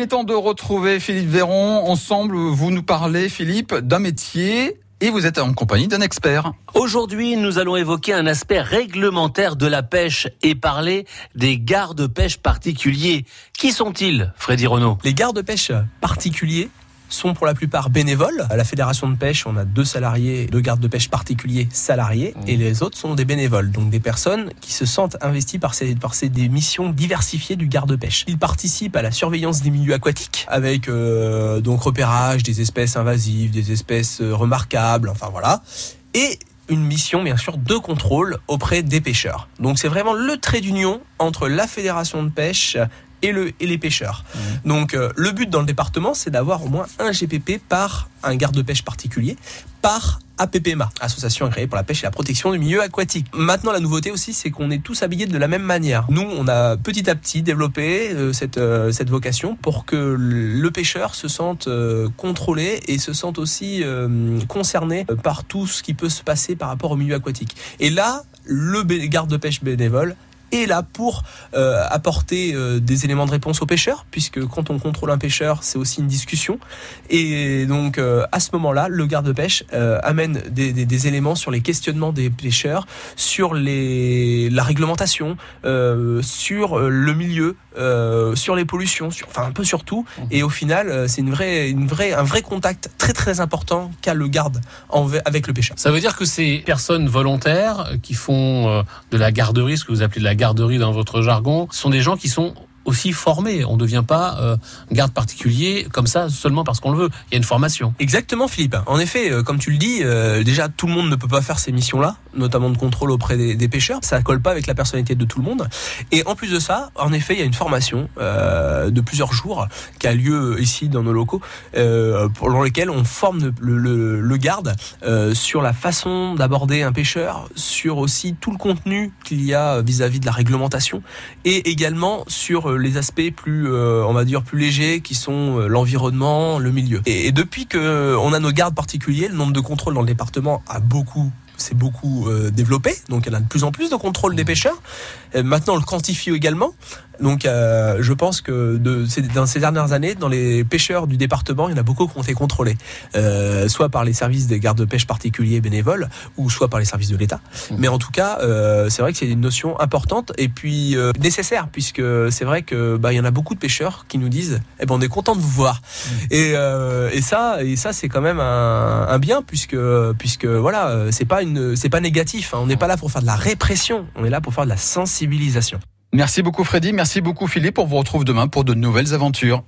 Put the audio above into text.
Il est temps de retrouver Philippe Véron. Ensemble, vous nous parlez, Philippe, d'un métier et vous êtes en compagnie d'un expert. Aujourd'hui, nous allons évoquer un aspect réglementaire de la pêche et parler des gardes-pêche particuliers. Qui sont-ils, Freddy Renault? Les gardes-pêche particuliers? Sont pour la plupart bénévoles. À la fédération de pêche, on a deux salariés, deux gardes de pêche particuliers salariés, mmh. et les autres sont des bénévoles, donc des personnes qui se sentent investies par ces, par ces des missions diversifiées du garde de pêche. Ils participent à la surveillance des milieux aquatiques, avec euh, donc repérage des espèces invasives, des espèces euh, remarquables, enfin voilà. Et une mission bien sûr de contrôle auprès des pêcheurs. Donc c'est vraiment le trait d'union entre la fédération de pêche et, le, et les pêcheurs. Donc euh, le but dans le département, c'est d'avoir au moins un GPP par un garde de pêche particulier, par APPMA, Association agréée pour la pêche et la protection du milieu aquatique. Maintenant, la nouveauté aussi, c'est qu'on est tous habillés de la même manière. Nous, on a petit à petit développé euh, cette, euh, cette vocation pour que le pêcheur se sente contrôlé et se sente aussi concerné par tout ce qui peut se passer par rapport au milieu aquatique. Et là, le garde de pêche bénévole est là pour euh, apporter euh, des éléments de réponse aux pêcheurs, puisque quand on contrôle un pêcheur, c'est aussi une discussion. Et donc euh, à ce moment-là, le garde-pêche amène des, des, des, éléments sur les questionnements des pêcheurs, sur les, la réglementation, sur le milieu, sur les pollutions, sur, enfin un peu sur tout. Mmh. Et au final, c'est une vraie, une vraie, un vrai contact très très important qu'a le garde avec le pêcheur. Ça veut dire que ces personnes volontaires qui font de la garderie, ce que vous appelez de la garderie dans votre jargon, sont des gens qui sont aussi formés. On ne devient pas euh, garde particulier comme ça seulement parce qu'on le veut. Il y a une formation. Exactement, Philippe. En effet, euh, comme tu le dis, euh, déjà tout le monde ne peut pas faire ces missions-là, notamment de contrôle auprès des, pêcheurs. Ça colle pas avec la personnalité de tout le monde. Et en plus de ça, en effet, il y a une formation de plusieurs jours qui a lieu ici dans nos locaux, pour lesquels on forme le, garde sur la façon d'aborder un pêcheur, sur aussi tout le contenu qu'il y a vis-à-vis -vis de la réglementation, et également sur les aspects plus, euh, on va dire, plus légers, qui sont euh, l'environnement, le milieu. Et, et depuis que on a nos gardes particuliers, le nombre de contrôles dans le département a beaucoup s'est beaucoup euh, développé, donc elle a de plus en plus de contrôle des pêcheurs. Et maintenant, on le quantifie également. Donc, euh, je pense que de, dans ces dernières années, dans les pêcheurs du département, il y en a beaucoup qui ont été contrôlés, euh, soit par les services des gardes de pêche particuliers bénévoles, ou soit par les services de l'État. Mmh. Mais en tout cas, euh, c'est vrai que c'est une notion importante et puis euh, nécessaire, puisque c'est vrai que bah, il y en a beaucoup de pêcheurs qui nous disent, eh ben, on est content de vous voir. Mmh. Et, euh, et ça, et ça, c'est quand même un, un, bien, puisque puisque voilà, c'est pas une, c'est pas négatif. Hein. On n'est pas là pour faire de la répression, on est là pour faire de la sensibilisation. Merci beaucoup Freddy, merci beaucoup Philippe. On vous retrouve demain pour de nouvelles aventures.